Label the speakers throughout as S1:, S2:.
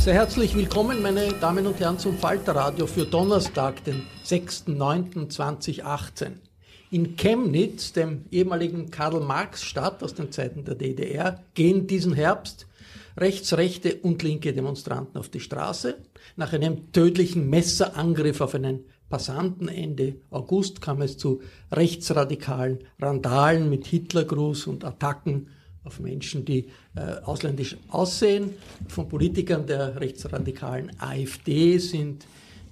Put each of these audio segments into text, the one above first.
S1: Sehr herzlich willkommen, meine Damen und Herren, zum Falterradio für Donnerstag, den 6.9.2018. In Chemnitz, dem ehemaligen Karl-Marx-Stadt aus den Zeiten der DDR, gehen diesen Herbst rechtsrechte und linke Demonstranten auf die Straße. Nach einem tödlichen Messerangriff auf einen Passanten Ende August kam es zu rechtsradikalen Randalen mit Hitlergruß und Attacken auf Menschen, die äh, ausländisch aussehen. Von Politikern der rechtsradikalen AfD sind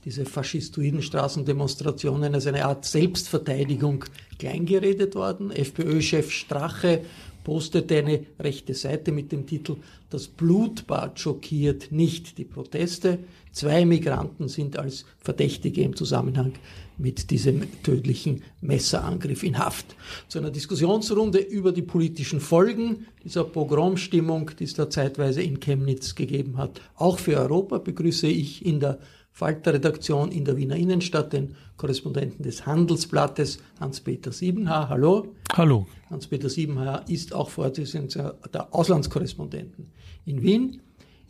S1: diese faschistoiden Straßendemonstrationen als eine Art Selbstverteidigung kleingeredet worden. FPÖ-Chef Strache postete eine rechte Seite mit dem Titel Das Blutbad schockiert nicht die Proteste. Zwei Migranten sind als Verdächtige im Zusammenhang mit diesem tödlichen Messerangriff in Haft. Zu einer Diskussionsrunde über die politischen Folgen dieser Pogromstimmung, die es da zeitweise in Chemnitz gegeben hat. Auch für Europa begrüße ich in der Falter-Redaktion in der Wiener Innenstadt den Korrespondenten des Handelsblattes, Hans-Peter Siebenhaar. Hallo.
S2: Hallo.
S1: Hans-Peter Siebenhaar ist auch Vorsitzender der Auslandskorrespondenten in Wien.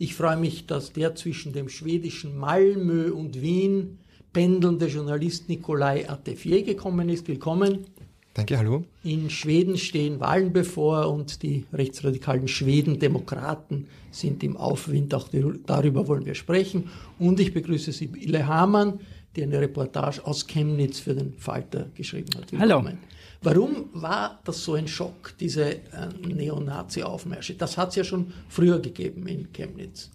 S1: Ich freue mich, dass der zwischen dem schwedischen Malmö und Wien pendelnde Journalist Nikolai Atefier gekommen ist. Willkommen.
S2: Danke, hallo.
S1: In Schweden stehen Wahlen bevor und die rechtsradikalen Schweden-Demokraten sind im Aufwind. Auch darüber wollen wir sprechen. Und ich begrüße Sibylle Hamann, die eine Reportage aus Chemnitz für den Falter geschrieben hat.
S2: Willkommen. Hallo.
S1: Warum war das so ein Schock, diese äh, Neonazi-Aufmärsche? Das hat es ja schon früher gegeben in Chemnitz.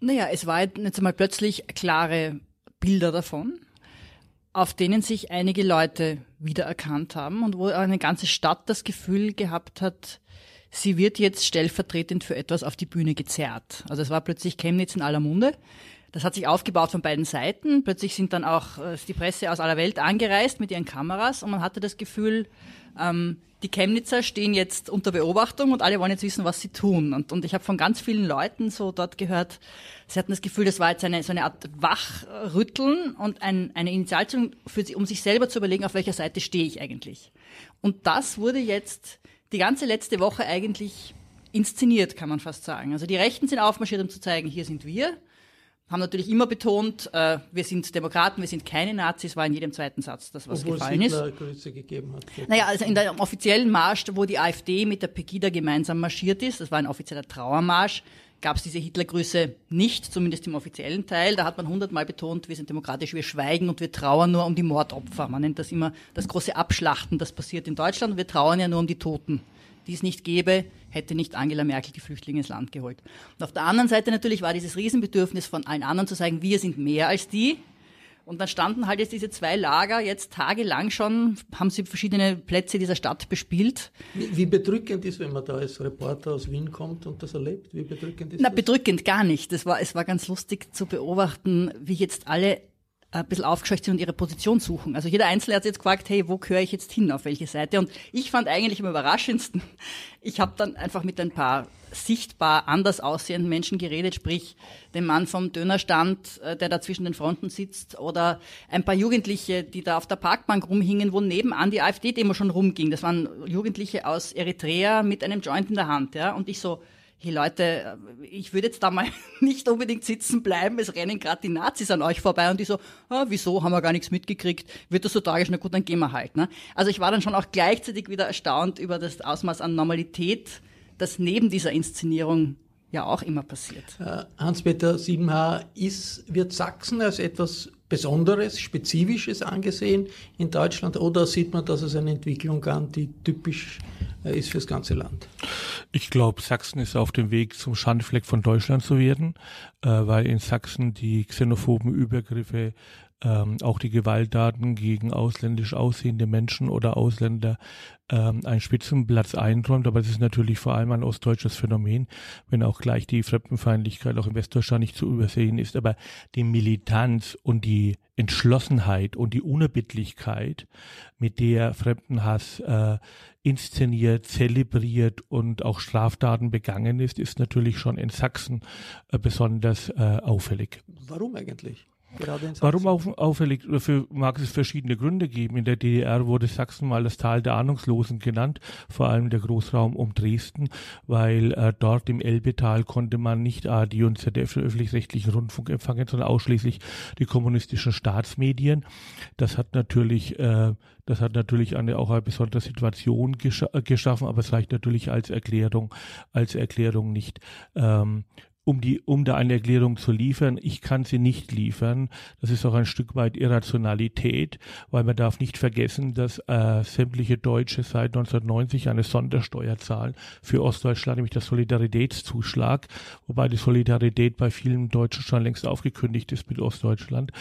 S3: Naja, es war jetzt einmal plötzlich klare Bilder davon, auf denen sich einige Leute wiedererkannt haben und wo eine ganze Stadt das Gefühl gehabt hat, sie wird jetzt stellvertretend für etwas auf die Bühne gezerrt. Also es war plötzlich Chemnitz in aller Munde. Das hat sich aufgebaut von beiden Seiten. Plötzlich sind dann auch äh, die Presse aus aller Welt angereist mit ihren Kameras und man hatte das Gefühl, ähm, die Chemnitzer stehen jetzt unter Beobachtung und alle wollen jetzt wissen, was sie tun. Und, und ich habe von ganz vielen Leuten so dort gehört, sie hatten das Gefühl, das war jetzt eine, so eine Art Wachrütteln und ein, eine Initialzündung für sie, um sich selber zu überlegen, auf welcher Seite stehe ich eigentlich. Und das wurde jetzt die ganze letzte Woche eigentlich inszeniert, kann man fast sagen. Also die Rechten sind aufmarschiert, um zu zeigen, hier sind wir haben natürlich immer betont, äh, wir sind Demokraten, wir sind keine Nazis, war in jedem zweiten Satz das, was
S1: Obwohl
S3: gefallen
S1: Hitler
S3: ist.
S1: Grüße gegeben hat.
S3: Naja, also in der offiziellen Marsch, wo die AfD mit der Pegida gemeinsam marschiert ist, das war ein offizieller Trauermarsch, gab es diese Hitlergrüße nicht, zumindest im offiziellen Teil. Da hat man hundertmal betont, wir sind demokratisch, wir schweigen und wir trauern nur um die Mordopfer. Man nennt das immer das große Abschlachten, das passiert in Deutschland. Wir trauern ja nur um die Toten die es nicht gäbe, hätte nicht Angela Merkel die Flüchtlinge ins Land geholt. Und auf der anderen Seite natürlich war dieses Riesenbedürfnis von allen anderen zu sagen, wir sind mehr als die. Und dann standen halt jetzt diese zwei Lager jetzt tagelang schon, haben sie verschiedene Plätze dieser Stadt bespielt.
S1: Wie, bedrückend ist, wenn man da als Reporter aus Wien kommt und das erlebt? Wie bedrückend ist
S3: Na,
S1: das?
S3: bedrückend gar nicht. Das war, es war ganz lustig zu beobachten, wie jetzt alle ein bisschen aufgescheucht sind und ihre Position suchen. Also jeder Einzelne hat jetzt gefragt, hey, wo gehöre ich jetzt hin, auf welche Seite? Und ich fand eigentlich am überraschendsten, ich habe dann einfach mit ein paar sichtbar anders aussehenden Menschen geredet, sprich dem Mann vom Dönerstand, äh, der da zwischen den Fronten sitzt, oder ein paar Jugendliche, die da auf der Parkbank rumhingen, wo nebenan die AfD-Demo schon rumging. Das waren Jugendliche aus Eritrea mit einem Joint in der Hand, ja. Und ich so, hey Leute, ich würde jetzt da mal nicht unbedingt sitzen bleiben, es rennen gerade die Nazis an euch vorbei und die so, ah, wieso, haben wir gar nichts mitgekriegt, wird das so tragisch, na gut, dann gehen wir halt. Ne? Also ich war dann schon auch gleichzeitig wieder erstaunt über das Ausmaß an Normalität, das neben dieser Inszenierung ja auch immer passiert.
S1: Äh, Hans-Peter Siebenhaar, ist, wird Sachsen als etwas Besonderes, Spezifisches angesehen in Deutschland oder sieht man das als eine Entwicklung an, die typisch äh, ist fürs ganze Land?
S2: Ich glaube, Sachsen ist auf dem Weg zum Schandfleck von Deutschland zu werden, äh, weil in Sachsen die xenophoben Übergriffe ähm, auch die Gewalttaten gegen ausländisch aussehende Menschen oder Ausländer ähm, einen Spitzenplatz einräumt. Aber es ist natürlich vor allem ein ostdeutsches Phänomen, wenn auch gleich die Fremdenfeindlichkeit auch in Westdeutschland nicht zu übersehen ist. Aber die Militanz und die Entschlossenheit und die Unerbittlichkeit, mit der Fremdenhass äh, inszeniert, zelebriert und auch Straftaten begangen ist, ist natürlich schon in Sachsen äh, besonders äh, auffällig.
S1: Warum eigentlich?
S2: Warum auf, auffällig? Dafür mag es verschiedene Gründe geben. In der DDR wurde Sachsen mal das Tal der Ahnungslosen genannt, vor allem der Großraum um Dresden, weil äh, dort im Elbetal konnte man nicht ARD und ZDF öffentlich-rechtlichen Rundfunk empfangen, sondern ausschließlich die kommunistischen Staatsmedien. Das hat natürlich, äh, das hat natürlich eine auch eine besondere Situation gesch geschaffen, aber es reicht natürlich als Erklärung, als Erklärung nicht. Ähm, um die, um da eine Erklärung zu liefern. Ich kann sie nicht liefern. Das ist auch ein Stück weit Irrationalität, weil man darf nicht vergessen, dass äh, sämtliche Deutsche seit 1990 eine Sondersteuer zahlen für Ostdeutschland, nämlich der Solidaritätszuschlag, wobei die Solidarität bei vielen Deutschen schon längst aufgekündigt ist mit Ostdeutschland.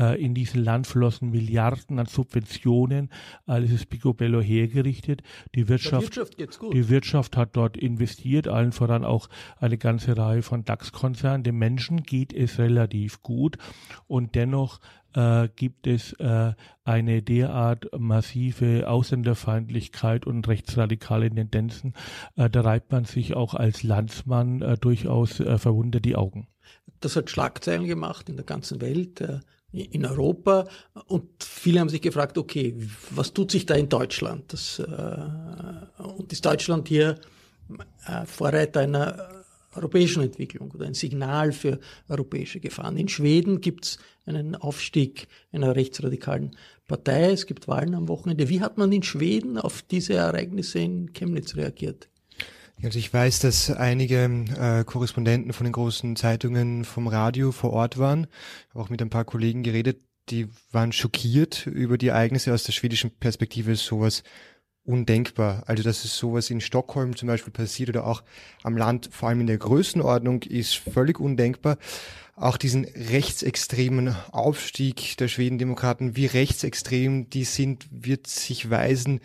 S2: Äh, in diesem Land flossen Milliarden an Subventionen, alles ist picobello hergerichtet. Die Wirtschaft,
S1: Wirtschaft
S2: die Wirtschaft hat dort investiert, allen voran auch eine ganze Reihe von DAX-Konzern. Dem Menschen geht es relativ gut und dennoch äh, gibt es äh, eine derart massive Ausländerfeindlichkeit und rechtsradikale Tendenzen. Äh, da reibt man sich auch als Landsmann äh, durchaus äh, verwundert die Augen.
S1: Das hat Schlagzeilen gemacht in der ganzen Welt äh, in Europa und viele haben sich gefragt, okay, was tut sich da in Deutschland? Das, äh, und ist Deutschland hier äh, Vorreiter einer europäischen Entwicklung oder ein Signal für europäische Gefahren. In Schweden gibt es einen Aufstieg einer rechtsradikalen Partei. Es gibt Wahlen am Wochenende. Wie hat man in Schweden auf diese Ereignisse in Chemnitz reagiert?
S4: Also ich weiß, dass einige äh, Korrespondenten von den großen Zeitungen vom Radio vor Ort waren. Auch mit ein paar Kollegen geredet, die waren schockiert über die Ereignisse aus der schwedischen Perspektive, sowas undenkbar. Also, dass es sowas in Stockholm zum Beispiel passiert oder auch am Land, vor allem in der Größenordnung, ist völlig undenkbar. Auch diesen rechtsextremen Aufstieg der Schwedendemokraten, wie rechtsextrem die sind, wird sich weisen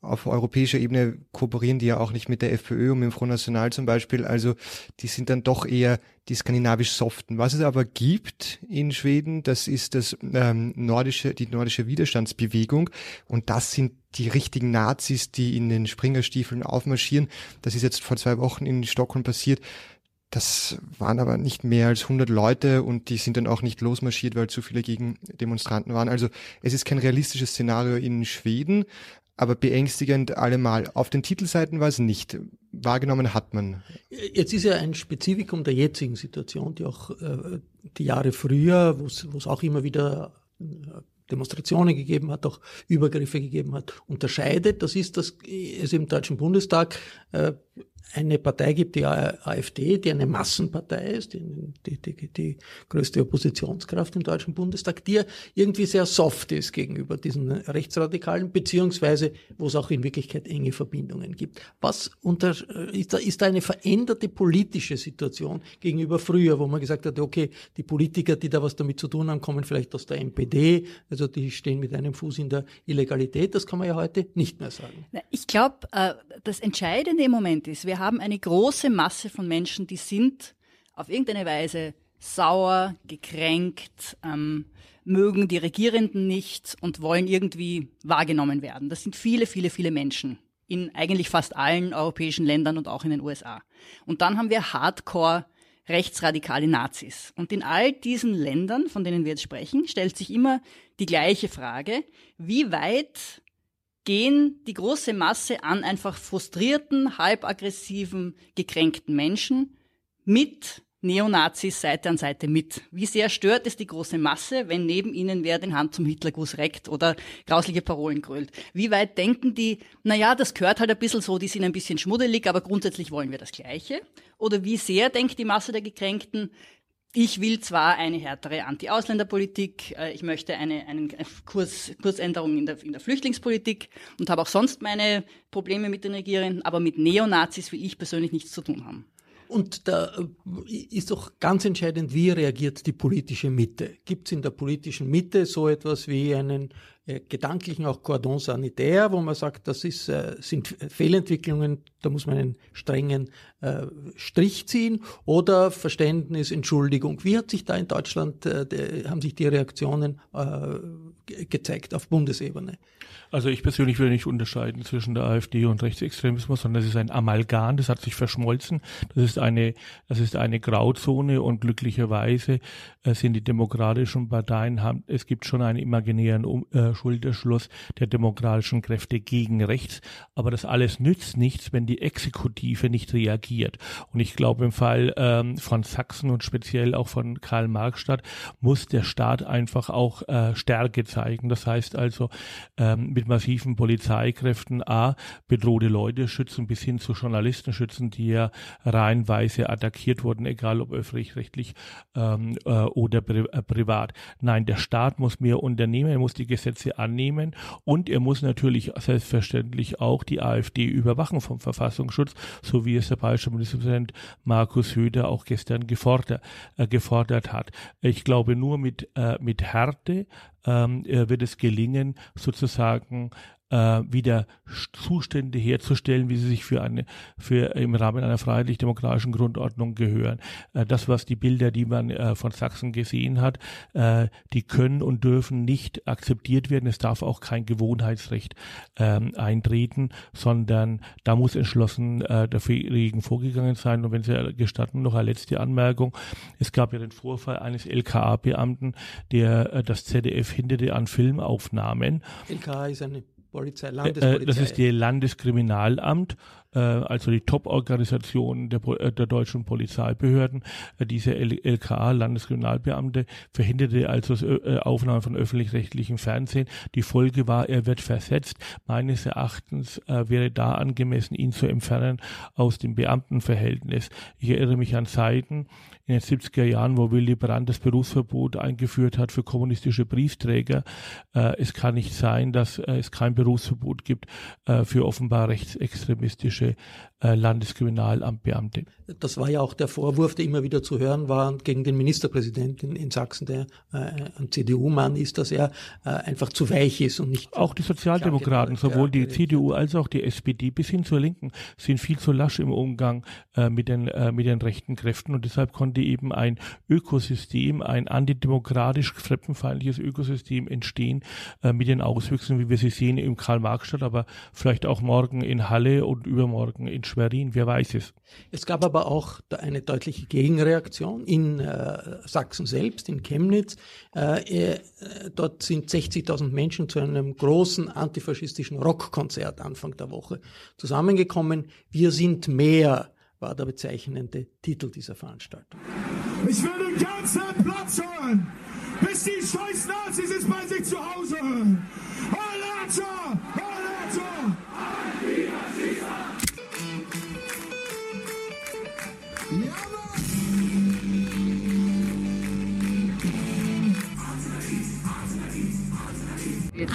S4: auf europäischer Ebene kooperieren die ja auch nicht mit der FPÖ und mit dem Front National zum Beispiel. Also die sind dann doch eher die skandinavisch soften. Was es aber gibt in Schweden, das ist das ähm, nordische, die nordische Widerstandsbewegung und das sind die richtigen Nazis, die in den Springerstiefeln aufmarschieren. Das ist jetzt vor zwei Wochen in Stockholm passiert. Das waren aber nicht mehr als 100 Leute und die sind dann auch nicht losmarschiert, weil zu viele gegen Demonstranten waren. Also es ist kein realistisches Szenario in Schweden, aber beängstigend allemal. Auf den Titelseiten war es nicht. Wahrgenommen hat man.
S1: Jetzt ist ja ein Spezifikum der jetzigen Situation, die auch äh, die Jahre früher, wo es auch immer wieder äh, Demonstrationen gegeben hat, auch Übergriffe gegeben hat, unterscheidet. Das ist, dass es im Deutschen Bundestag äh, eine Partei gibt, die AfD, die eine Massenpartei ist, die, die, die, die größte Oppositionskraft im Deutschen Bundestag, die irgendwie sehr soft ist gegenüber diesen Rechtsradikalen, beziehungsweise wo es auch in Wirklichkeit enge Verbindungen gibt. Was unter, ist, da, ist da eine veränderte politische Situation gegenüber früher, wo man gesagt hat, okay, die Politiker, die da was damit zu tun haben, kommen vielleicht aus der NPD, also die stehen mit einem Fuß in der Illegalität, das kann man ja heute nicht mehr sagen.
S3: Ich glaube, äh, das Entscheidende im Moment ist, wir haben eine große Masse von Menschen, die sind auf irgendeine Weise sauer, gekränkt, ähm, mögen die Regierenden nicht und wollen irgendwie wahrgenommen werden. Das sind viele, viele, viele Menschen in eigentlich fast allen europäischen Ländern und auch in den USA. Und dann haben wir Hardcore rechtsradikale Nazis. Und in all diesen Ländern, von denen wir jetzt sprechen, stellt sich immer die gleiche Frage, wie weit gehen die große Masse an einfach frustrierten, halbaggressiven, gekränkten Menschen mit Neonazis Seite an Seite mit. Wie sehr stört es die große Masse, wenn neben ihnen wer den Hand zum Hitlergruß reckt oder grausliche Parolen grölt? Wie weit denken die, naja, das gehört halt ein bisschen so, die sind ein bisschen schmuddelig, aber grundsätzlich wollen wir das Gleiche? Oder wie sehr denkt die Masse der Gekränkten, ich will zwar eine härtere Anti-Ausländerpolitik, äh, ich möchte eine, einen Kurs, Kursänderung in der, in der Flüchtlingspolitik und habe auch sonst meine Probleme mit den Regierenden, aber mit Neonazis will ich persönlich nichts zu tun haben.
S1: Und da äh, ist doch ganz entscheidend, wie reagiert die politische Mitte? Gibt es in der politischen Mitte so etwas wie einen äh, gedanklichen auch Cordon sanitaire, wo man sagt, das ist, äh, sind Fehlentwicklungen, da muss man einen strengen äh, Strich ziehen oder Verständnis, Entschuldigung. Wie hat sich da in Deutschland, de, haben sich die Reaktionen gezeigt auf Bundesebene?
S2: Also ich persönlich würde nicht unterscheiden zwischen der AfD und Rechtsextremismus, sondern das ist ein Amalgam, das hat sich verschmolzen. Das ist eine, das ist eine Grauzone und glücklicherweise sind die demokratischen Parteien haben, es gibt schon einen imaginären um, Schulterschluss der demokratischen Kräfte gegen rechts. Aber das alles nützt nichts, wenn die Exekutive nicht reagiert. Und ich glaube, im Fall ähm, von Sachsen und speziell auch von Karl Marxstadt muss der Staat einfach auch äh, Stärke zeigen. Das heißt also, ähm, mit massiven Polizeikräften A, bedrohte Leute schützen, bis hin zu Journalisten schützen, die ja reihenweise attackiert wurden, egal ob öffentlich-rechtlich ähm, äh, oder pri äh, privat. Nein, der Staat muss mehr unternehmen, er muss die Gesetze annehmen und er muss natürlich selbstverständlich auch die AfD überwachen vom Verfassungsschutz, so wie es der bayerische Ministerpräsident Markus Höder auch gestern gefordert, äh, gefordert hat. Ich glaube, nur mit, äh, mit Härte ähm, äh, wird es gelingen, sozusagen äh, wieder Zustände herzustellen, wie sie sich für eine, für im Rahmen einer freiheitlich-demokratischen Grundordnung gehören. Äh, das, was die Bilder, die man äh, von Sachsen gesehen hat, äh, die können und dürfen nicht akzeptiert werden. Es darf auch kein Gewohnheitsrecht ähm, eintreten, sondern da muss entschlossen äh, dagegen vorgegangen sein. Und wenn Sie gestatten, noch eine letzte Anmerkung. Es gab ja den Vorfall eines LKA-Beamten, der äh, das ZDF hinderte an Filmaufnahmen.
S1: LKA ist eine Polizei,
S2: Äh,
S1: Landespolizei.
S2: Das ist die Landeskriminalamt, äh, also die Top-Organisation der, äh, der deutschen Polizeibehörden. Diese LKA, Landeskriminalbeamte, verhinderte also Aufnahmen von öffentlich-rechtlichem Fernsehen. Die Folge war, er wird versetzt. Meines Erachtens wäre da angemessen, ihn zu entfernen aus dem Beamtenverhältnis. Ich erinnere mich an Zeiten, in den 70er Jahren, wo Willy Brandt das Berufsverbot eingeführt hat für kommunistische Briefträger. Äh, es kann nicht sein, dass äh, es kein Berufsverbot gibt äh, für offenbar rechtsextremistische äh, Landeskriminalamtbeamte.
S1: Das war ja auch der Vorwurf, der immer wieder zu hören war gegen den Ministerpräsidenten in Sachsen, der äh, ein CDU-Mann ist, dass er äh, einfach zu weich ist und nicht.
S2: Auch die Sozialdemokraten, sowohl die CDU als auch die SPD bis hin zur Linken, sind viel zu lasch im Umgang mit, den, mit den rechten Kräften und deshalb konnte eben ein Ökosystem, ein antidemokratisch fremdenfeindliches Ökosystem entstehen äh, mit den Auswüchsen, wie wir sie sehen im Karl-Marx-Stadt, aber vielleicht auch morgen in Halle und übermorgen in Schwerin, wer weiß es.
S1: Es gab aber auch eine deutliche Gegenreaktion in äh, Sachsen selbst, in Chemnitz. Äh, äh, dort sind 60.000 Menschen zu einem großen antifaschistischen Rockkonzert Anfang der Woche zusammengekommen. Wir sind mehr war der bezeichnende Titel dieser Veranstaltung.
S5: Ich will den ganzen Platz hören, bis die scheiß Nazis ist bei sich zu Hause. Alter! Alter!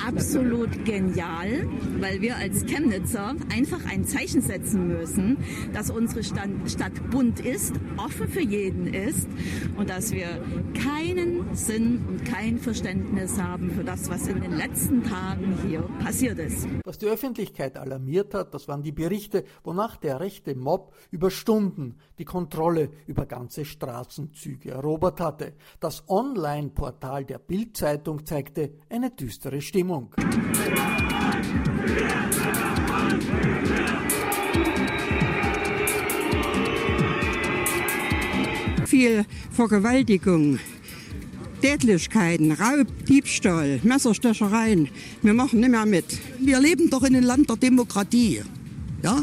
S6: Absolut genial, weil wir als Chemnitzer einfach ein Zeichen setzen müssen, dass unsere Stadt bunt ist, offen für jeden ist und dass wir keinen Sinn und kein Verständnis haben für das, was in den letzten Tagen hier passiert ist.
S1: Was die Öffentlichkeit alarmiert hat, das waren die Berichte, wonach der rechte Mob über Stunden die Kontrolle über ganze Straßenzüge erobert hatte. Das Online-Portal der Bild-Zeitung zeigte eine düstere Stimmung.
S7: Viel Vergewaltigung, Tätlichkeiten, Raub, Diebstahl, Messerstechereien. Wir machen nicht mehr mit. Wir leben doch in einem Land der Demokratie. Ja?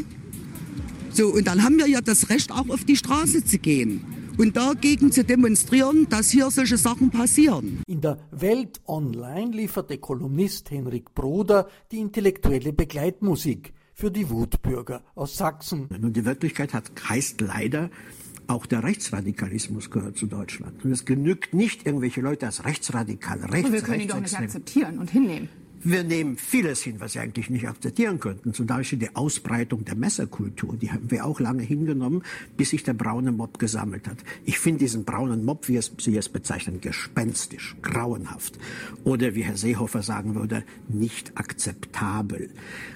S7: So, und dann haben wir ja das Recht, auch auf die Straße zu gehen und dagegen zu demonstrieren, dass hier solche Sachen passieren.
S1: In der Welt Online lieferte Kolumnist Henrik Broder die intellektuelle Begleitmusik für die Wutbürger aus Sachsen.
S8: Und die Wirklichkeit hat, heißt leider, auch der Rechtsradikalismus gehört zu Deutschland. Und es genügt nicht, irgendwelche Leute als rechtsradikal, rechts,
S9: Und wir können ihn doch nicht akzeptieren und hinnehmen.
S8: Wir nehmen vieles hin, was wir eigentlich nicht akzeptieren könnten. Zum Beispiel die Ausbreitung der Messerkultur. Die haben wir auch lange hingenommen, bis sich der braune Mob gesammelt hat. Ich finde diesen braunen Mob, wie Sie es bezeichnen, gespenstisch, grauenhaft. Oder wie Herr Seehofer sagen würde, nicht akzeptabel.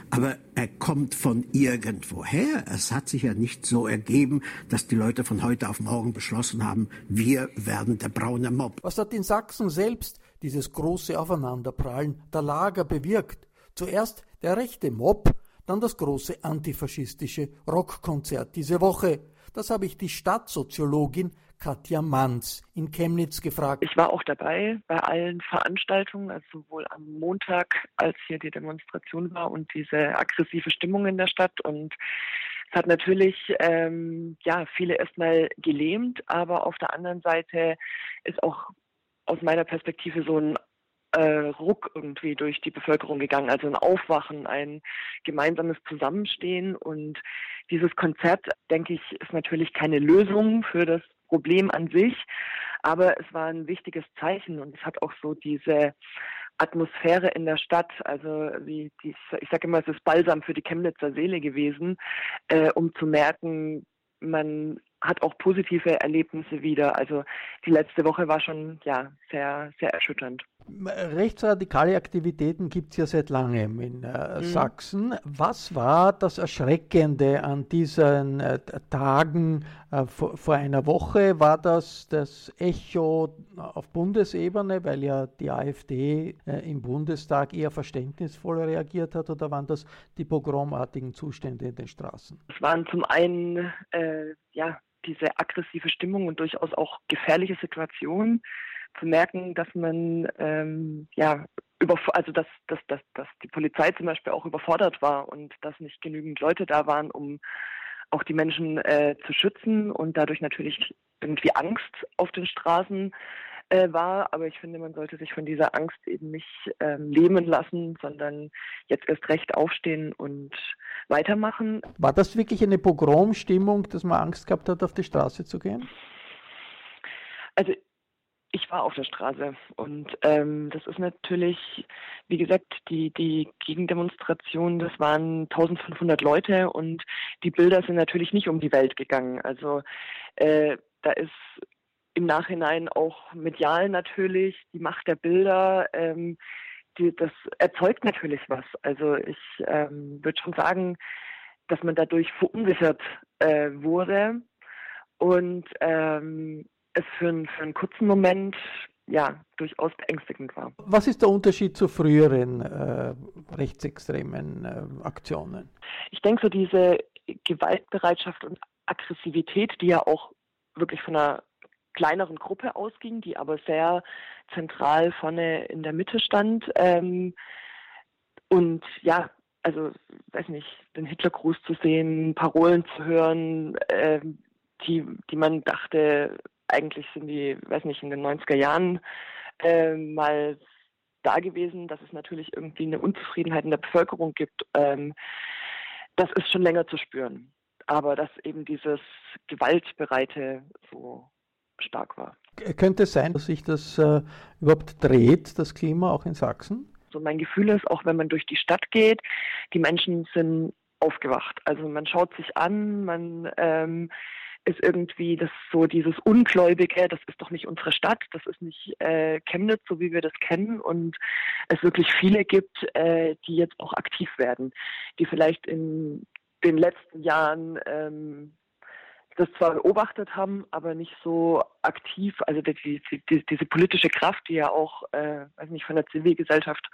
S8: Aber er kommt von irgendwoher. Es hat sich ja nicht so ergeben, dass die Leute von heute auf morgen beschlossen haben, wir werden der braune Mob.
S1: Was hat in Sachsen selbst dieses große Aufeinanderprallen der Lager bewirkt. Zuerst der rechte Mob, dann das große antifaschistische Rockkonzert diese Woche. Das habe ich die Stadtsoziologin Katja Manz in Chemnitz gefragt.
S10: Ich war auch dabei bei allen Veranstaltungen, also sowohl am Montag, als hier die Demonstration war und diese aggressive Stimmung in der Stadt. Und es hat natürlich ähm, ja viele erstmal gelähmt, aber auf der anderen Seite ist auch aus meiner Perspektive so ein äh, Ruck irgendwie durch die Bevölkerung gegangen, also ein Aufwachen, ein gemeinsames Zusammenstehen. Und dieses Konzert, denke ich, ist natürlich keine Lösung für das Problem an sich, aber es war ein wichtiges Zeichen und es hat auch so diese Atmosphäre in der Stadt, also wie die, ich sage immer, es ist Balsam für die Chemnitzer Seele gewesen, äh, um zu merken, man hat auch positive Erlebnisse wieder. Also die letzte Woche war schon ja sehr, sehr erschütternd.
S1: Rechtsradikale Aktivitäten gibt es ja seit langem in äh, mhm. Sachsen. Was war das Erschreckende an diesen äh, Tagen äh, vor, vor, einer Woche? War das das Echo auf Bundesebene, weil ja die AfD äh, im Bundestag eher verständnisvoll reagiert hat, oder waren das die pogromartigen Zustände in den Straßen?
S10: Es waren zum einen äh, ja diese aggressive Stimmung und durchaus auch gefährliche Situationen zu merken, dass man ähm, ja über also dass, dass, dass, dass die Polizei zum Beispiel auch überfordert war und dass nicht genügend Leute da waren, um auch die Menschen äh, zu schützen und dadurch natürlich irgendwie Angst auf den Straßen äh, war. Aber ich finde, man sollte sich von dieser Angst eben nicht ähm, lähmen lassen, sondern jetzt erst recht aufstehen und weitermachen.
S1: War das wirklich eine Pogromstimmung, dass man Angst gehabt hat, auf die Straße zu gehen?
S10: Also ich war auf der Straße und ähm, das ist natürlich, wie gesagt, die, die Gegendemonstration, das waren 1500 Leute und die Bilder sind natürlich nicht um die Welt gegangen. Also äh, da ist im Nachhinein auch medial natürlich die Macht der Bilder. Ähm, die, das erzeugt natürlich was. Also ich ähm, würde schon sagen, dass man dadurch verunsichert äh, wurde und ähm, es für, ein, für einen kurzen Moment ja durchaus beängstigend war.
S1: Was ist der Unterschied zu früheren äh, rechtsextremen äh, Aktionen?
S10: Ich denke so diese Gewaltbereitschaft und Aggressivität, die ja auch wirklich von einer kleineren Gruppe ausging, die aber sehr zentral vorne in der Mitte stand. Ähm, und ja, also weiß nicht, den Hitlergruß zu sehen, Parolen zu hören, äh, die, die man dachte, eigentlich sind die, weiß nicht, in den 90er Jahren äh, mal da gewesen, dass es natürlich irgendwie eine Unzufriedenheit in der Bevölkerung gibt. Ähm, das ist schon länger zu spüren. Aber dass eben dieses Gewaltbereite so stark war.
S1: Könnte es sein, dass sich das äh, überhaupt dreht, das Klima auch in Sachsen?
S10: So mein Gefühl ist, auch wenn man durch die Stadt geht, die Menschen sind aufgewacht. Also man schaut sich an, man ähm, ist irgendwie das so dieses Ungläubige, das ist doch nicht unsere Stadt, das ist nicht äh, Chemnitz, so wie wir das kennen und es wirklich viele gibt, äh, die jetzt auch aktiv werden, die vielleicht in den letzten Jahren ähm, das zwar beobachtet haben, aber nicht so aktiv, also die, die, die, diese politische Kraft, die ja auch, äh, weiß nicht, von der Zivilgesellschaft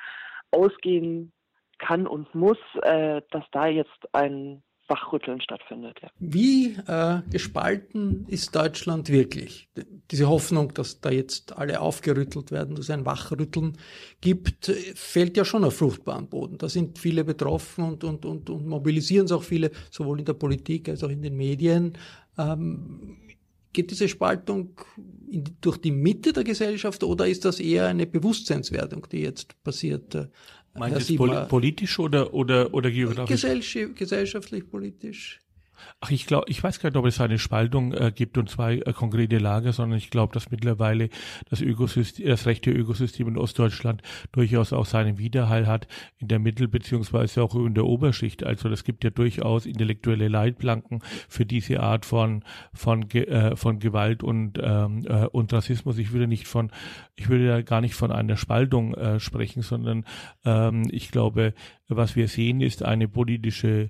S10: ausgehen kann und muss, äh, dass da jetzt ein Wachrütteln stattfindet. Ja.
S1: Wie äh, gespalten ist Deutschland wirklich? Diese Hoffnung, dass da jetzt alle aufgerüttelt werden, dass es ein Wachrütteln gibt, fällt ja schon auf fruchtbaren Boden. Da sind viele betroffen und, und, und, und mobilisieren es auch viele, sowohl in der Politik als auch in den Medien. Ähm, geht diese Spaltung in, durch die Mitte der Gesellschaft oder ist das eher eine Bewusstseinswertung, die jetzt passiert? Äh,
S2: Meinst du pol politisch oder, oder, oder geografisch?
S1: gesellschaftlich, politisch.
S2: Ach, ich glaube, ich weiß gar nicht, ob es eine Spaltung äh, gibt und zwei äh, konkrete Lager, sondern ich glaube, dass mittlerweile das Ökosystem, das rechte Ökosystem in Ostdeutschland durchaus auch seinen Widerhall hat in der Mittel- beziehungsweise auch in der Oberschicht. Also es gibt ja durchaus intellektuelle Leitplanken für diese Art von von äh, von Gewalt und ähm, äh, und Rassismus. Ich würde nicht von, ich würde ja gar nicht von einer Spaltung äh, sprechen, sondern ähm, ich glaube, was wir sehen, ist eine politische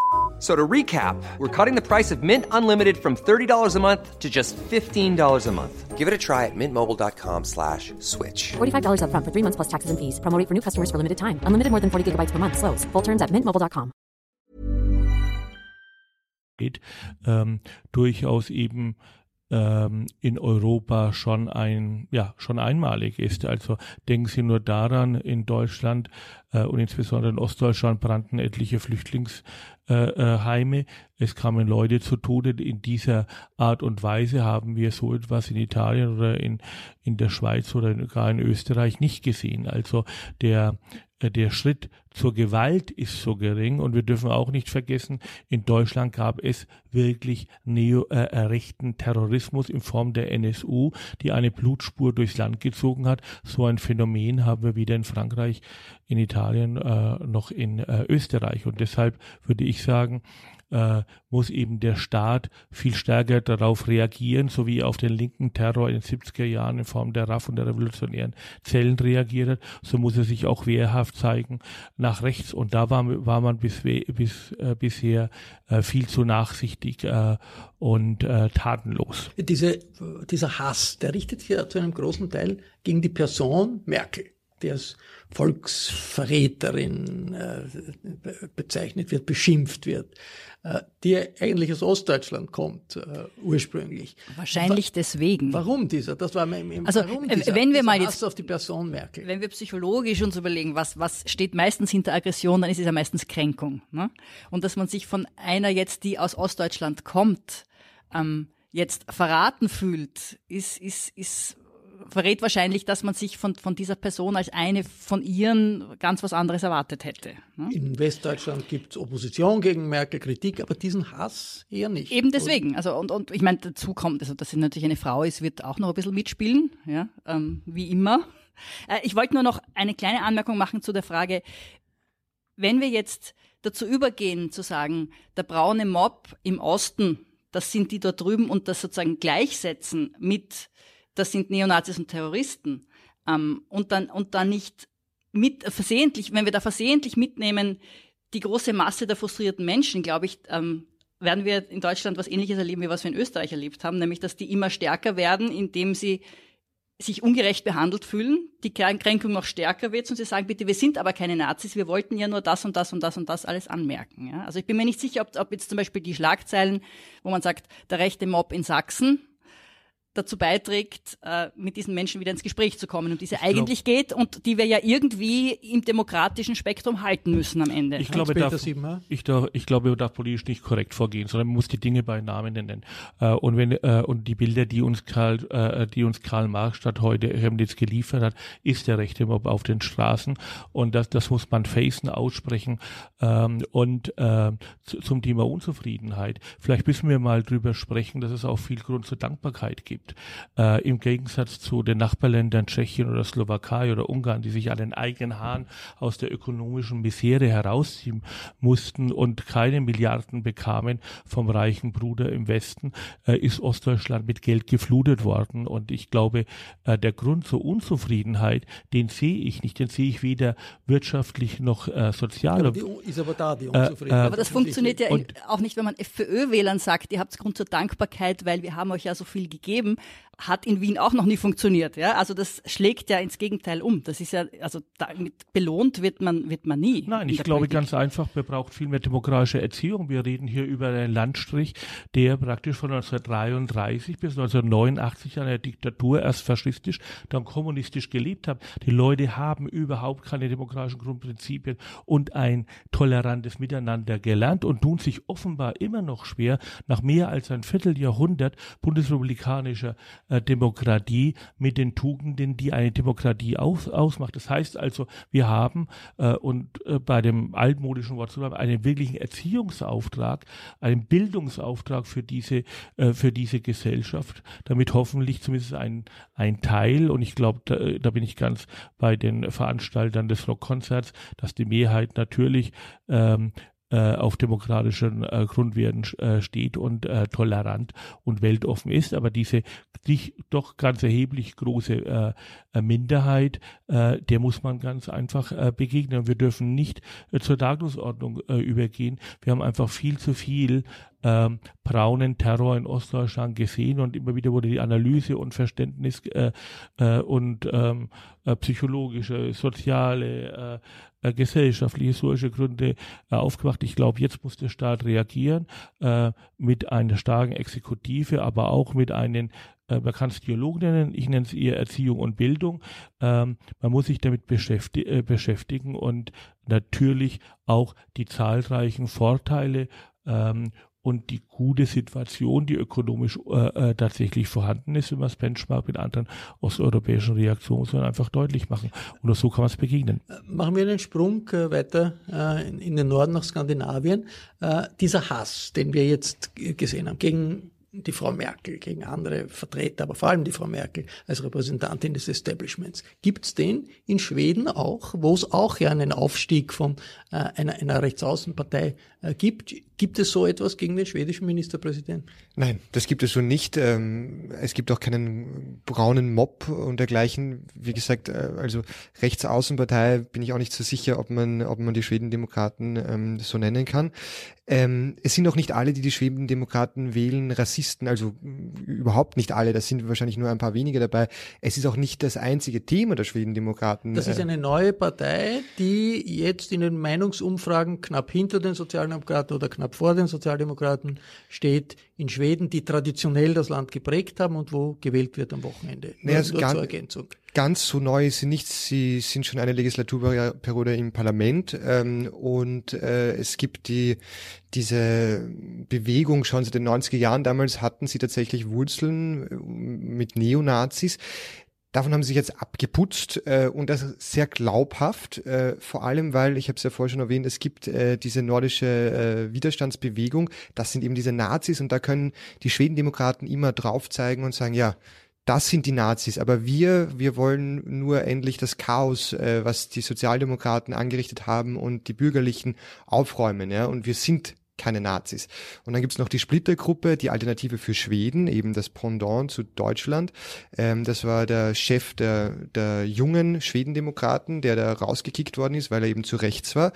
S11: So to recap, we're cutting the price of Mint Unlimited from $30 a month to just $15 a month. Give it a try at mintmobile.com slash switch.
S12: $45 up front for three months plus taxes and fees. Promoting for new customers for limited time. Unlimited more than 40 gigabytes per month. Slows. Full terms at mintmobile.com.
S2: Ähm, durchaus eben ähm, in Europa schon ein, ja, schon einmalig ist. Also denken Sie nur daran, in Deutschland und insbesondere in Ostdeutschland brannten etliche Flüchtlingsheime. Äh, äh, es kamen Leute zu Tode. In dieser Art und Weise haben wir so etwas in Italien oder in, in der Schweiz oder gar in Österreich nicht gesehen. Also der äh, der Schritt zur Gewalt ist so gering und wir dürfen auch nicht vergessen, in Deutschland gab es wirklich neo äh, rechten Terrorismus in Form der NSU, die eine Blutspur durchs Land gezogen hat. So ein Phänomen haben wir weder in Frankreich, in Italien äh, noch in äh, Österreich und deshalb würde ich sagen, äh, muss eben der Staat viel stärker darauf reagieren, so wie auf den linken Terror in den 70er Jahren in Form der RAF und der revolutionären Zellen reagiert hat, so muss er sich auch wehrhaft zeigen nach rechts. Und da war, war man bis, bis, äh, bisher äh, viel zu nachsichtig äh, und äh, tatenlos.
S1: Diese, dieser Hass, der richtet sich ja zu einem großen Teil gegen die Person Merkel die als Volksverräterin äh, bezeichnet wird, beschimpft wird, äh, die eigentlich aus Ostdeutschland kommt äh, ursprünglich.
S3: Wahrscheinlich Wa deswegen.
S1: Warum dieser? Das war mein, mein
S3: also
S1: warum
S3: äh, dieser, wenn wir mal
S1: jetzt auf die Person Merkel.
S3: Wenn wir psychologisch uns überlegen, was was steht meistens hinter Aggression, dann ist es ja meistens Kränkung. Ne? Und dass man sich von einer jetzt, die aus Ostdeutschland kommt, ähm, jetzt verraten fühlt, ist ist ist verrät wahrscheinlich, dass man sich von, von dieser Person als eine von ihren ganz was anderes erwartet hätte.
S1: Ne? In Westdeutschland gibt es Opposition gegen Merkel, Kritik, aber diesen Hass eher nicht.
S3: Eben deswegen. Also und, und ich meine, dazu kommt, also dass sie natürlich eine Frau ist, wird auch noch ein bisschen mitspielen, ja, ähm, wie immer. Äh, ich wollte nur noch eine kleine Anmerkung machen zu der Frage, wenn wir jetzt dazu übergehen zu sagen, der braune Mob im Osten, das sind die dort drüben und das sozusagen gleichsetzen mit das sind Neonazis und Terroristen. Ähm, und dann, und dann nicht mit, versehentlich, wenn wir da versehentlich mitnehmen, die große Masse der frustrierten Menschen, glaube ich, ähm, werden wir in Deutschland was Ähnliches erleben, wie was wir in Österreich erlebt haben, nämlich, dass die immer stärker werden, indem sie sich ungerecht behandelt fühlen, die Kränkung noch stärker wird und sie sagen, bitte, wir sind aber keine Nazis, wir wollten ja nur das und das und das und das alles anmerken. Ja? Also ich bin mir nicht sicher, ob, ob jetzt zum Beispiel die Schlagzeilen, wo man sagt, der rechte Mob in Sachsen, dazu beiträgt, äh, mit diesen Menschen wieder ins Gespräch zu kommen, um die es eigentlich geht und die wir ja irgendwie im demokratischen Spektrum halten müssen am Ende.
S2: Ich glaube, darf, ich, darf, ich glaube, man darf politisch nicht korrekt vorgehen, sondern man muss die Dinge bei Namen nennen. Äh, und wenn äh, und die Bilder, die uns Karl, die uns Karl Marxstadt heute Chemnitz geliefert hat, ist der rechte Mob auf den Straßen und das, das muss man facen, aussprechen. Ähm, und zum Thema Unzufriedenheit. Vielleicht müssen wir mal drüber sprechen, dass es auch viel Grund zur Dankbarkeit gibt gibt. Äh, Im Gegensatz zu den Nachbarländern Tschechien oder Slowakei oder Ungarn, die sich an den eigenen Haaren aus der ökonomischen Misere herausziehen mussten und keine Milliarden bekamen vom reichen Bruder im Westen, äh, ist Ostdeutschland mit Geld geflutet worden. Und ich glaube, äh, der Grund zur Unzufriedenheit, den sehe ich nicht, den sehe ich weder wirtschaftlich noch äh, sozial.
S1: Ja, die, ist aber da, die äh, Unzufriedenheit.
S3: aber das funktioniert ja auch nicht, wenn man FPÖ-Wählern sagt, ihr habt Grund zur Dankbarkeit, weil wir haben euch ja so viel gegeben geben, hat in Wien auch noch nie funktioniert. Ja? Also das schlägt ja ins Gegenteil um. Das ist ja, also damit belohnt wird man, wird man nie.
S2: Nein, ich glaube Politik. ganz einfach, wir brauchen viel mehr demokratische Erziehung. Wir reden hier über einen Landstrich, der praktisch von 1933 bis 1989 an der Diktatur erst faschistisch, dann kommunistisch gelebt hat. Die Leute haben überhaupt keine demokratischen Grundprinzipien und ein tolerantes Miteinander gelernt und tun sich offenbar immer noch schwer, nach mehr als ein Vierteljahrhundert bundesrepublikanische demokratischer äh, Demokratie mit den Tugenden, die eine Demokratie aus, ausmacht. Das heißt also, wir haben äh, und äh, bei dem altmodischen Wort zu bleiben, einen wirklichen Erziehungsauftrag, einen Bildungsauftrag für diese äh, für diese Gesellschaft, damit hoffentlich zumindest ein ein Teil und ich glaube, da, da bin ich ganz bei den Veranstaltern des Rockkonzerts, dass die Mehrheit natürlich ähm, äh, auf demokratischen äh, Grundwerten äh, steht und äh, tolerant und weltoffen ist. Aber diese dich doch ganz erheblich große äh, Minderheit, äh, der muss man ganz einfach äh, begegnen. Wir dürfen nicht äh, zur Tagesordnung äh, übergehen. Wir haben einfach viel zu viel ähm, braunen Terror in Ostdeutschland gesehen und immer wieder wurde die Analyse und Verständnis äh, äh, und ähm, äh, psychologische, soziale, äh, äh, gesellschaftliche, historische Gründe äh, aufgemacht. Ich glaube, jetzt muss der Staat reagieren äh, mit einer starken Exekutive, aber auch mit einem äh, man kann es Dialog nennen, ich nenne es eher Erziehung und Bildung. Ähm, man muss sich damit beschäfti äh, beschäftigen und natürlich auch die zahlreichen Vorteile ähm, und die gute Situation, die ökonomisch äh, äh, tatsächlich vorhanden ist, wenn man es benchmark mit anderen osteuropäischen Reaktionen, muss man einfach deutlich machen. Und so kann man es begegnen.
S1: Äh, machen wir einen Sprung äh, weiter äh, in, in, den Norden nach Skandinavien. Äh, dieser Hass, den wir jetzt gesehen haben gegen die Frau Merkel, gegen andere Vertreter, aber vor allem die Frau Merkel als Repräsentantin des Establishments. Gibt es den in Schweden auch, wo es auch ja einen Aufstieg von äh, einer, einer Rechtsaußenpartei gibt? Gibt es so etwas gegen den schwedischen Ministerpräsidenten?
S4: Nein, das gibt es so nicht. Ähm, es gibt auch keinen braunen Mob und dergleichen. Wie gesagt, äh, also Rechtsaußenpartei bin ich auch nicht so sicher, ob man, ob man die Schwedendemokraten ähm, so nennen kann. Ähm, es sind auch nicht alle, die die Schwedendemokraten wählen, Rassisten, also überhaupt nicht alle. Das sind wahrscheinlich nur ein paar wenige dabei. Es ist auch nicht das einzige Thema der Schwedendemokraten.
S1: Das ist eine neue Partei, die jetzt in den Meinungsumfragen knapp hinter den Sozialdemokraten oder knapp vor den Sozialdemokraten steht in Schweden, die traditionell das Land geprägt haben und wo gewählt wird am Wochenende.
S4: Naja, also nur, nur zur Ergänzung. Ganz so neu ist sie nicht. Sie sind schon eine Legislaturperiode im Parlament ähm, und äh, es gibt die diese Bewegung schon seit den 90er Jahren. Damals hatten sie tatsächlich Wurzeln äh, mit Neonazis. Davon haben sie sich jetzt abgeputzt äh, und das sehr glaubhaft, äh, vor allem weil, ich habe es ja vorher schon erwähnt, es gibt äh, diese nordische äh, Widerstandsbewegung, das sind eben diese Nazis und da können die Schwedendemokraten immer drauf zeigen und sagen, ja, das sind die Nazis, aber wir, wir wollen nur endlich das Chaos, äh, was die Sozialdemokraten angerichtet haben und die Bürgerlichen aufräumen, ja, und wir sind keine Nazis. Und dann gibt's noch die Splittergruppe, die Alternative für Schweden, eben das Pendant zu Deutschland. Ähm, das war der Chef der, der jungen Schwedendemokraten, der da rausgekickt worden ist, weil er eben zu rechts war.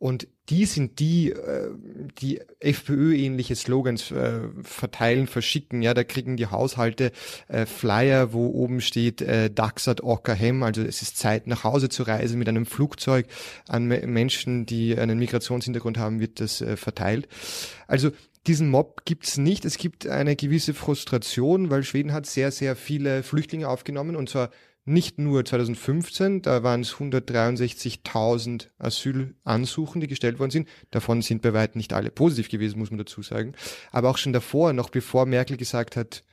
S4: Und die sind die, äh, die FPÖ-ähnliche Slogans äh, verteilen, verschicken. Ja, da kriegen die Haushalte äh, Flyer, wo oben steht äh, Daxat Ockerhem, also es ist Zeit nach Hause zu reisen mit einem Flugzeug. An Menschen, die einen Migrationshintergrund haben, wird das äh, verteilt. Also diesen Mob gibt's nicht. Es gibt eine gewisse Frustration, weil Schweden hat sehr, sehr viele Flüchtlinge aufgenommen und zwar nicht nur 2015, da waren es 163.000 Asylansuchen, die gestellt worden sind. Davon sind bei weitem nicht alle positiv gewesen, muss man dazu sagen. Aber auch schon davor, noch bevor Merkel gesagt hat,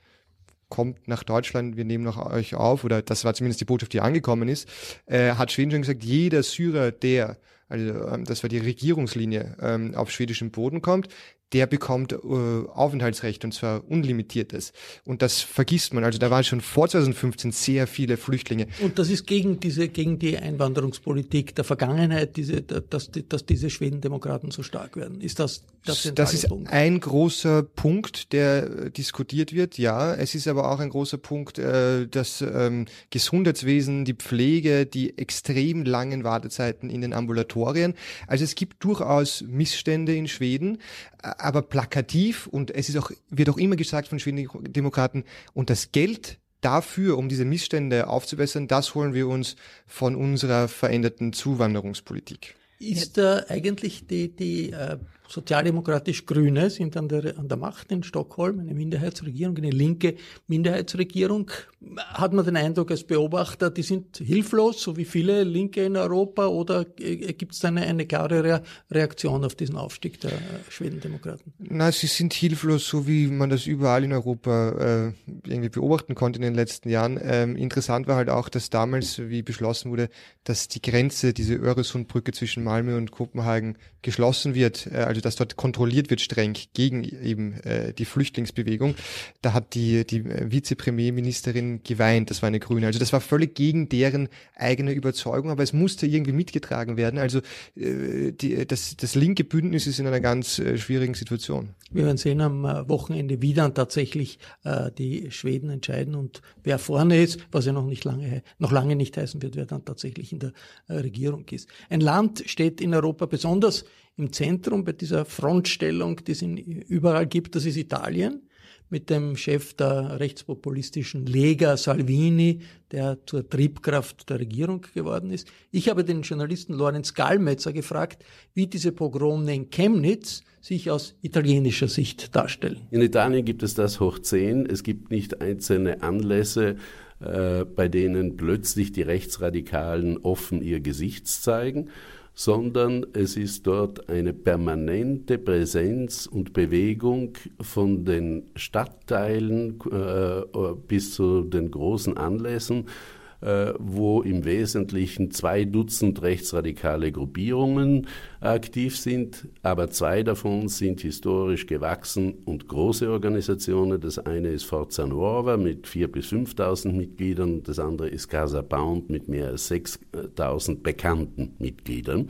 S4: kommt nach Deutschland, wir nehmen noch euch auf, oder das war zumindest die Botschaft, die angekommen ist, äh, hat Schweden schon gesagt, jeder Syrer, der also ähm, das war die Regierungslinie, ähm, auf schwedischem Boden kommt, der bekommt äh, Aufenthaltsrecht und zwar unlimitiertes. Und das vergisst man. Also da waren schon vor 2015 sehr viele Flüchtlinge.
S1: Und das ist gegen diese, gegen die Einwanderungspolitik der Vergangenheit, diese, dass, dass diese Schwedendemokraten so stark werden. Ist das das,
S4: das ist
S1: Punkt?
S4: ein großer Punkt, der diskutiert wird. Ja, es ist aber auch ein großer Punkt, äh, das ähm, Gesundheitswesen, die Pflege, die extrem langen Wartezeiten in den Ambulatorien. Also es gibt durchaus Missstände in Schweden aber plakativ und es ist auch, wird auch immer gesagt von Schweden Demokraten, und das Geld dafür, um diese Missstände aufzubessern, das holen wir uns von unserer veränderten Zuwanderungspolitik.
S1: Ist da eigentlich die, die äh, sozialdemokratisch-Grüne sind an der, an der Macht in Stockholm, eine Minderheitsregierung, eine linke Minderheitsregierung. Hat man den Eindruck als Beobachter, die sind hilflos, so wie viele Linke in Europa, oder gibt es eine, eine klare Reaktion auf diesen Aufstieg der äh, Schwedendemokraten?
S4: Na, sie sind hilflos, so wie man das überall in Europa äh, irgendwie beobachten konnte in den letzten Jahren. Ähm, interessant war halt auch, dass damals, wie beschlossen wurde, dass die Grenze, diese Öresundbrücke zwischen Malmö und Kopenhagen geschlossen wird. Äh, also dass dort kontrolliert wird streng gegen eben äh, die Flüchtlingsbewegung. Da hat die, die Vizepremierministerin geweint, das war eine Grüne. Also das war völlig gegen deren eigene Überzeugung, aber es musste irgendwie mitgetragen werden. Also äh, die, das, das linke Bündnis ist in einer ganz äh, schwierigen Situation.
S1: Wir werden sehen am äh, Wochenende, wie dann tatsächlich äh, die Schweden entscheiden und wer vorne ist, was ja noch nicht lange, noch lange nicht heißen wird, wer dann tatsächlich in der äh, Regierung ist. Ein Land steht in Europa besonders im Zentrum bei dieser Frontstellung, die es überall gibt, das ist Italien mit dem Chef der rechtspopulistischen Lega Salvini, der zur Triebkraft der Regierung geworden ist. Ich habe den Journalisten Lorenz Gallmetzer gefragt, wie diese Pogrome in Chemnitz sich aus italienischer Sicht darstellen.
S13: In Italien gibt es das hoch zehn. Es gibt nicht einzelne Anlässe, äh, bei denen plötzlich die Rechtsradikalen offen ihr Gesicht zeigen, sondern es ist dort eine permanente Präsenz und Bewegung von den Stadtteilen äh, bis zu den großen Anlässen äh, wo im Wesentlichen zwei Dutzend rechtsradikale Gruppierungen aktiv sind, aber zwei davon sind historisch gewachsen und große Organisationen. Das eine ist Forza Nuova mit 4.000 bis 5.000 Mitgliedern, das andere ist Casa Pound mit mehr als 6.000 bekannten Mitgliedern.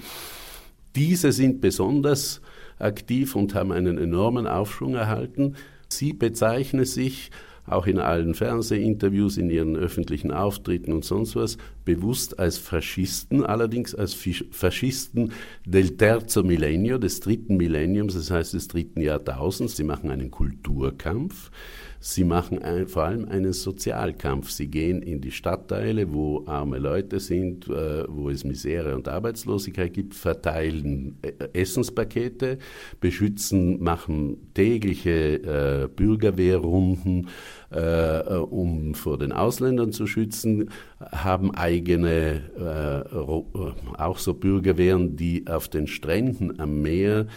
S13: Diese sind besonders aktiv und haben einen enormen Aufschwung erhalten. Sie bezeichnen sich auch in allen Fernsehinterviews, in ihren öffentlichen Auftritten und sonst was, bewusst als Faschisten, allerdings als Faschisten del terzo millennio, des dritten Millenniums, das heißt des dritten Jahrtausends. Sie machen einen Kulturkampf. Sie machen ein, vor allem einen Sozialkampf. Sie gehen in die Stadtteile, wo arme Leute sind, äh, wo es Misere und Arbeitslosigkeit gibt, verteilen äh, Essenspakete, beschützen, machen tägliche äh, Bürgerwehrrunden, um vor den Ausländern zu schützen, haben eigene, äh, auch so Bürgerwehren, die auf den Stränden am Meer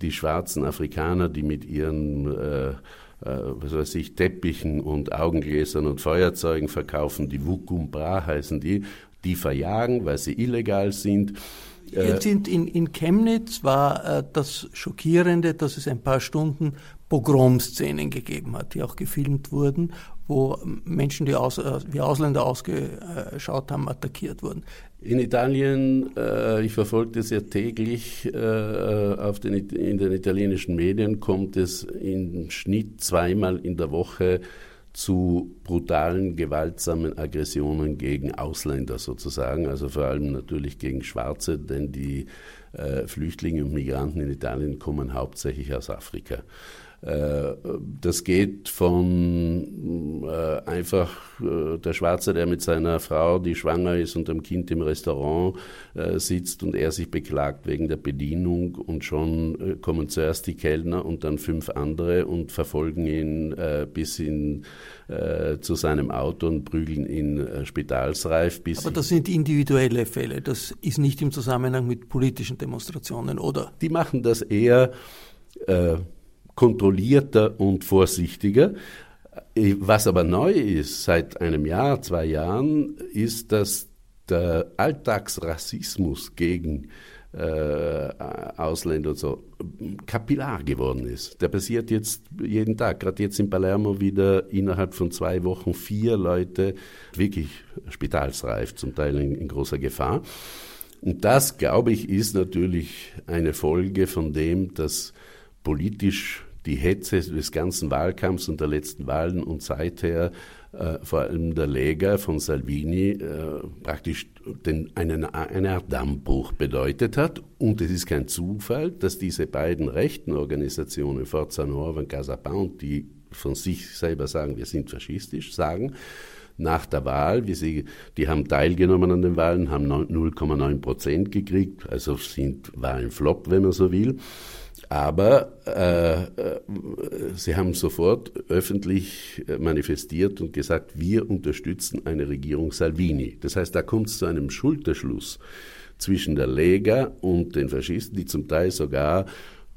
S13: die schwarzen Afrikaner, die mit ihren äh, äh, was weiß ich, Teppichen und Augengläsern und Feuerzeugen verkaufen, die Wukumbra heißen die, die verjagen, weil sie illegal sind.
S1: Äh, Jetzt sind in, in Chemnitz war äh, das Schockierende, dass es ein paar Stunden Pogromszenen gegeben hat, die auch gefilmt wurden, wo Menschen, die aus, äh, wie Ausländer ausgeschaut haben, attackiert wurden.
S13: In Italien, äh, ich verfolge das ja täglich äh, auf den, in den italienischen Medien, kommt es im Schnitt zweimal in der Woche zu brutalen, gewaltsamen Aggressionen gegen Ausländer sozusagen, also vor allem natürlich gegen Schwarze, denn die äh, Flüchtlinge und Migranten in Italien kommen hauptsächlich aus Afrika. Äh, das geht von äh, einfach äh, der Schwarze, der mit seiner Frau, die schwanger ist und dem Kind im Restaurant sitzt und er sich beklagt wegen der Bedienung und schon kommen zuerst die Kellner und dann fünf andere und verfolgen ihn bis in, zu seinem Auto und prügeln ihn spitalsreif. Bis
S1: Aber das sind individuelle Fälle, das ist nicht im Zusammenhang mit politischen Demonstrationen, oder?
S13: Die machen das eher äh, kontrollierter und vorsichtiger. Was aber neu ist seit einem Jahr, zwei Jahren, ist, dass der Alltagsrassismus gegen äh, Ausländer und so kapillar geworden ist. Der passiert jetzt jeden Tag. Gerade jetzt in Palermo wieder innerhalb von zwei Wochen vier Leute wirklich spitalsreif, zum Teil in, in großer Gefahr. Und das, glaube ich, ist natürlich eine Folge von dem, dass politisch die Hetze des ganzen Wahlkampfs und der letzten Wahlen und seither äh, vor allem der Lega von Salvini äh, praktisch den, einen, eine Art Dammbruch bedeutet hat. Und es ist kein Zufall, dass diese beiden rechten Organisationen, Forza Nuova und Casa Pound, die von sich selber sagen, wir sind faschistisch, sagen, nach der Wahl, wie sie, die haben teilgenommen an den Wahlen, haben 0,9 Prozent gekriegt, also sind, war ein Flop, wenn man so will. Aber äh, äh, sie haben sofort öffentlich manifestiert und gesagt, wir unterstützen eine Regierung Salvini. Das heißt, da kommt es zu einem Schulterschluss zwischen der Lega und den Faschisten, die zum Teil sogar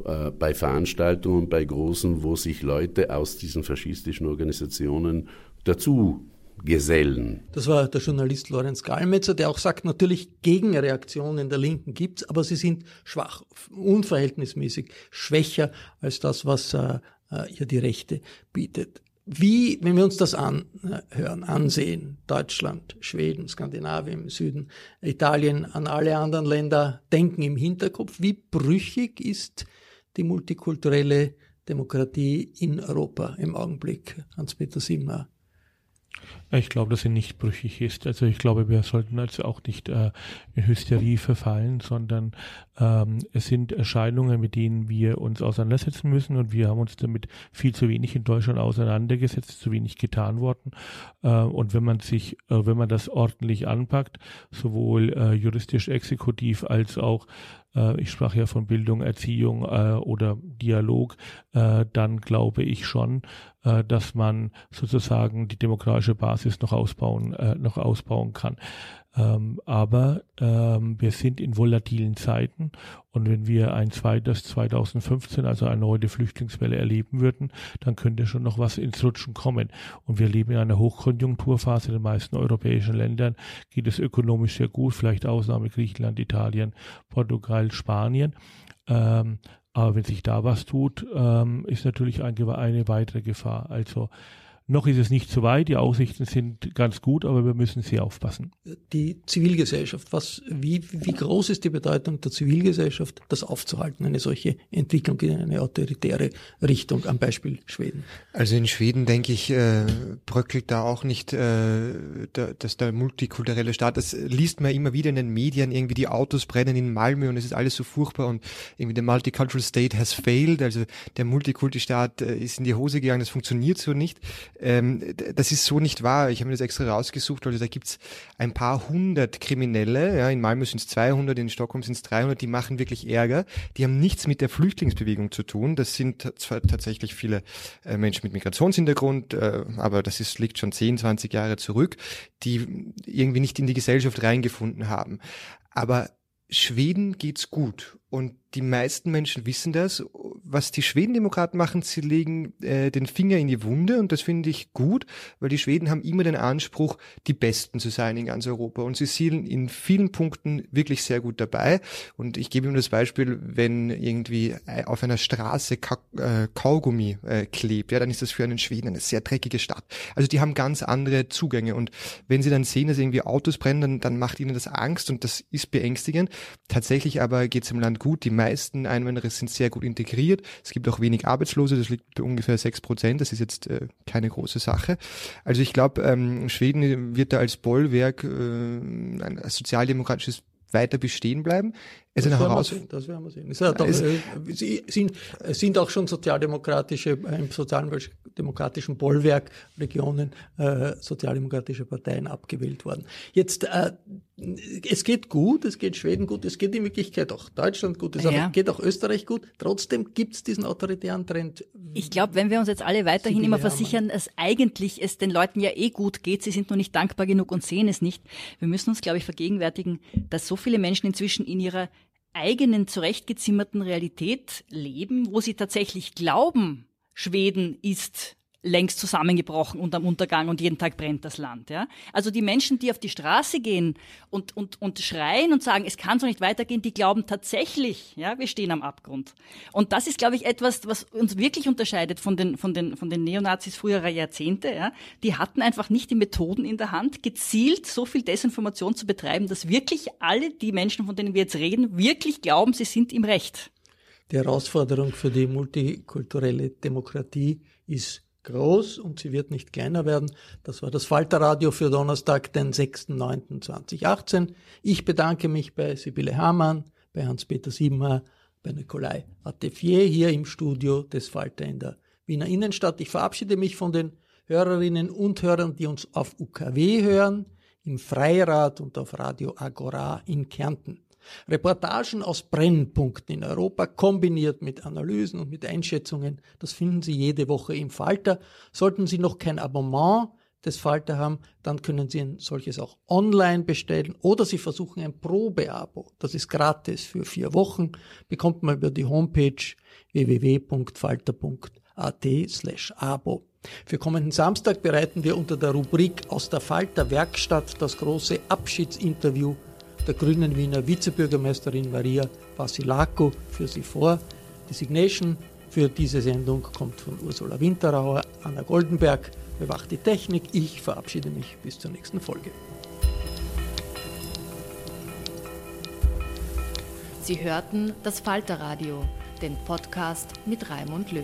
S13: äh, bei Veranstaltungen, bei großen, wo sich Leute aus diesen faschistischen Organisationen dazu Gesellen.
S1: Das war der Journalist Lorenz Gallmetzer, der auch sagt, natürlich Gegenreaktionen der Linken gibt's, aber sie sind schwach, unverhältnismäßig schwächer als das, was äh, äh, ihr die Rechte bietet. Wie, wenn wir uns das anhören, ansehen, Deutschland, Schweden, Skandinavien Süden, Italien, an alle anderen Länder denken im Hinterkopf, wie brüchig ist die multikulturelle Demokratie in Europa im Augenblick, Hans-Peter Simmer?
S2: Ich glaube, dass sie nicht brüchig ist. Also ich glaube, wir sollten also auch nicht äh, in Hysterie verfallen, sondern ähm, es sind Erscheinungen, mit denen wir uns auseinandersetzen müssen und wir haben uns damit viel zu wenig in Deutschland auseinandergesetzt, zu wenig getan worden. Äh, und wenn man sich, äh, wenn man das ordentlich anpackt, sowohl äh, juristisch, exekutiv als auch ich sprach ja von Bildung, Erziehung äh, oder Dialog, äh, dann glaube ich schon, äh, dass man sozusagen die demokratische Basis noch ausbauen, äh, noch ausbauen kann. Ähm, aber ähm, wir sind in volatilen Zeiten und wenn wir ein zweites 2015, also eine neue Flüchtlingswelle erleben würden, dann könnte schon noch was ins Rutschen kommen. Und wir leben in einer Hochkonjunkturphase. In den meisten europäischen Ländern geht es ökonomisch sehr gut, vielleicht Ausnahme Griechenland, Italien, Portugal, Spanien. Ähm, aber wenn sich da was tut, ähm, ist natürlich ein, eine weitere Gefahr. Also noch ist es nicht so weit, die Aussichten sind ganz gut, aber wir müssen sehr aufpassen.
S1: Die Zivilgesellschaft, was, wie, wie groß ist die Bedeutung der Zivilgesellschaft, das aufzuhalten, eine solche Entwicklung in eine autoritäre Richtung, am Beispiel Schweden?
S4: Also in Schweden, denke ich, äh, bröckelt da auch nicht äh, der, dass der multikulturelle Staat, das liest man immer wieder in den Medien, irgendwie die Autos brennen in Malmö und es ist alles so furchtbar und irgendwie der Multicultural State has failed, also der Multikulti-Staat äh, ist in die Hose gegangen, das funktioniert so nicht. Ähm, das ist so nicht wahr. Ich habe mir das extra rausgesucht, weil da gibt's ein paar hundert Kriminelle. Ja, in Malmö sind es 200, in Stockholm sind es 300. Die machen wirklich Ärger. Die haben nichts mit der Flüchtlingsbewegung zu tun. Das sind zwar tatsächlich viele äh, Menschen mit Migrationshintergrund, äh, aber das ist, liegt schon 10, 20 Jahre zurück, die irgendwie nicht in die Gesellschaft reingefunden haben. Aber Schweden geht's gut und die meisten Menschen wissen das. Was die Schwedendemokraten machen, sie legen äh, den Finger in die Wunde und das finde ich gut, weil die Schweden haben immer den Anspruch, die Besten zu sein in ganz Europa und sie sind in vielen Punkten wirklich sehr gut dabei. Und ich gebe ihm das Beispiel, wenn irgendwie äh, auf einer Straße Ka äh, Kaugummi äh, klebt, ja, dann ist das für einen Schweden eine sehr dreckige Stadt. Also die haben ganz andere Zugänge und wenn sie dann sehen, dass irgendwie Autos brennen, dann, dann macht ihnen das Angst und das ist beängstigend. Tatsächlich aber geht es im Land gut. Die meisten Einwanderer sind sehr gut integriert. Es gibt auch wenig Arbeitslose, das liegt bei ungefähr sechs Prozent. Das ist jetzt äh, keine große Sache. Also ich glaube, ähm, Schweden wird da als Bollwerk äh, ein sozialdemokratisches weiter bestehen bleiben. Es
S1: das, werden wir sehen, das werden wir sehen. Es hat auch, äh, sind, sind auch schon sozialdemokratische, äh, im sozialdemokratischen Bollwerk Regionen äh, sozialdemokratische Parteien abgewählt worden. Jetzt, äh, es geht gut, es geht Schweden gut, es geht in Wirklichkeit auch Deutschland gut, es ja. geht auch Österreich gut. Trotzdem gibt es diesen autoritären Trend.
S3: Ich glaube, wenn wir uns jetzt alle weiterhin Sibylle immer versichern, dass eigentlich es den Leuten ja eh gut geht, sie sind nur nicht dankbar genug und sehen es nicht. Wir müssen uns, glaube ich, vergegenwärtigen, dass so viele Menschen inzwischen in ihrer eigenen zurechtgezimmerten Realität leben, wo sie tatsächlich glauben, Schweden ist längst zusammengebrochen und am Untergang und jeden Tag brennt das Land. Ja? Also die Menschen, die auf die Straße gehen und, und, und schreien und sagen, es kann so nicht weitergehen, die glauben tatsächlich, ja, wir stehen am Abgrund. Und das ist, glaube ich, etwas, was uns wirklich unterscheidet von den, von den, von den Neonazis früherer Jahrzehnte. Ja? Die hatten einfach nicht die Methoden in der Hand, gezielt so viel Desinformation zu betreiben, dass wirklich alle die Menschen, von denen wir jetzt reden, wirklich glauben, sie sind im Recht.
S1: Die Herausforderung für die multikulturelle Demokratie ist groß und sie wird nicht kleiner werden. Das war das Falterradio für Donnerstag, den 6.9.2018. Ich bedanke mich bei Sibylle Hamann, bei Hans-Peter Siebenhaar, bei Nikolai Attefier hier im Studio des Falter in der Wiener Innenstadt. Ich verabschiede mich von den Hörerinnen und Hörern, die uns auf UKW hören, im Freirad und auf Radio Agora in Kärnten. Reportagen aus Brennpunkten in Europa kombiniert mit Analysen und mit Einschätzungen, das finden Sie jede Woche im Falter. Sollten Sie noch kein Abonnement des Falter haben, dann können Sie ein solches auch online bestellen oder Sie versuchen ein Probeabo. Das ist gratis für vier Wochen, bekommt man über die Homepage www.falter.at slash abo. Für kommenden Samstag bereiten wir unter der Rubrik aus der Falter Werkstatt das große Abschiedsinterview der grünen Wiener Vizebürgermeisterin Maria Vasilako für Sie vor. Die Signation für diese Sendung kommt von Ursula Winterauer, Anna Goldenberg bewacht die Technik. Ich verabschiede mich bis zur nächsten Folge.
S14: Sie hörten das Falterradio, den Podcast mit Raimund Löw.